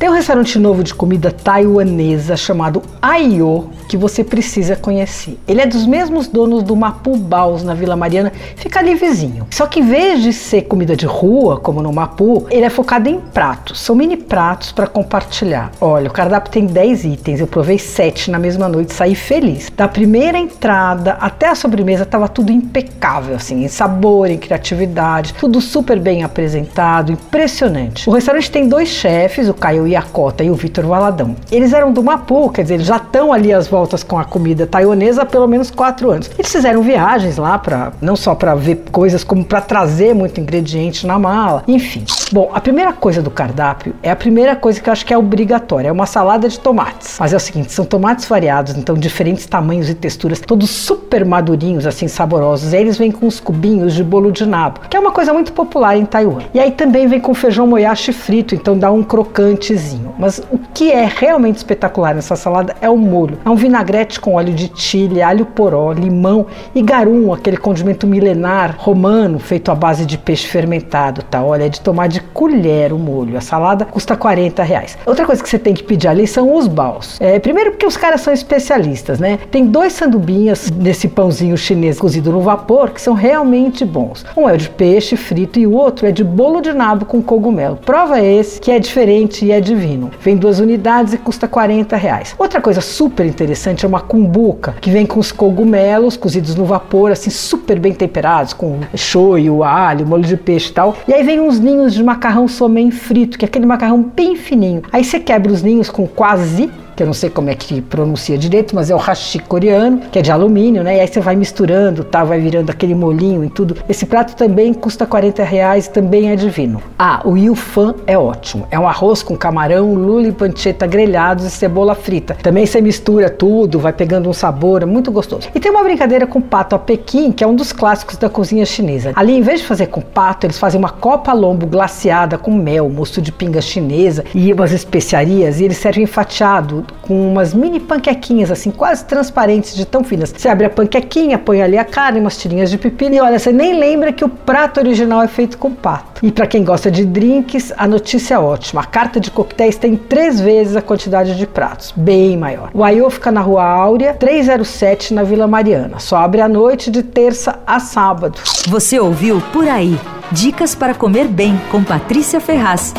Tem um restaurante novo de comida taiwanesa chamado Ayo que você precisa conhecer. Ele é dos mesmos donos do Mapu Baus na Vila Mariana, fica ali vizinho. Só que em vez de ser comida de rua, como no Mapu, ele é focado em pratos. São mini pratos para compartilhar. Olha, o cardápio tem 10 itens, eu provei 7 na mesma noite, saí feliz. Da primeira entrada até a sobremesa estava tudo impecável, assim, em sabor, em criatividade, tudo super bem apresentado, impressionante. O restaurante tem dois chefes, o Caio Iacota e o Vitor Valadão. Eles eram do Mapu, quer dizer, eles já estão ali às voltas com a comida taiwanesa há pelo menos 4 anos. Eles fizeram viagens lá para não só para ver coisas, como para trazer muito ingrediente na mala, enfim. Bom, a primeira coisa do cardápio é a primeira coisa que eu acho que é obrigatória, é uma salada de tomates. Mas é o seguinte, são tomates variados, então diferentes tamanhos e texturas, todos super madurinhos, assim, saborosos. E eles vêm com os cubinhos de bolo de nabo, que é uma coisa muito popular em Taiwan. E aí também vem com feijão moyashi frito, então dá um crocantezinho. Mas o que é realmente espetacular nessa salada é o molho. É um vinagrete com óleo de chile, alho poró, limão e garum, aquele condimento milenar romano feito à base de peixe fermentado, tá? Olha, é de tomar de colher o molho. A salada custa 40 reais. Outra coisa que você tem que pedir ali são os baus. É, primeiro porque os caras são especialistas, né? Tem dois sandubinhas nesse pãozinho chinês cozido no vapor que são realmente bons. Um é de peixe frito e o outro é de bolo de nabo com cogumelo. Prova esse que é diferente e é divino. Vem duas unidades e custa 40 reais. Outra coisa super interessante é uma cumbuca que vem com os cogumelos cozidos no vapor, assim super bem temperados, com shoyu, alho, molho de peixe e tal. E aí vem uns ninhos de macarrão somen frito, que é aquele macarrão bem fininho. Aí você quebra os ninhos com quase que eu não sei como é que pronuncia direito, mas é o hashi coreano, que é de alumínio, né? E aí você vai misturando, tá? Vai virando aquele molinho e tudo. Esse prato também custa 40 reais, também é divino. Ah, o yufan é ótimo. É um arroz com camarão, lula e panceta grelhados e cebola frita. Também você mistura tudo, vai pegando um sabor, é muito gostoso. E tem uma brincadeira com pato a Pequim, que é um dos clássicos da cozinha chinesa. Ali, em vez de fazer com pato, eles fazem uma copa lombo glaciada com mel, mosto de pinga chinesa e umas especiarias, e eles servem fatiado com umas mini panquequinhas assim, quase transparentes de tão finas. Você abre a panquequinha, põe ali a carne, umas tirinhas de pepino e olha, você nem lembra que o prato original é feito com pato. E para quem gosta de drinks, a notícia é ótima. A carta de coquetéis tem três vezes a quantidade de pratos, bem maior. O Aiô fica na Rua Áurea, 307, na Vila Mariana. Só abre à noite de terça a sábado. Você ouviu Por Aí. Dicas para comer bem com Patrícia Ferraz.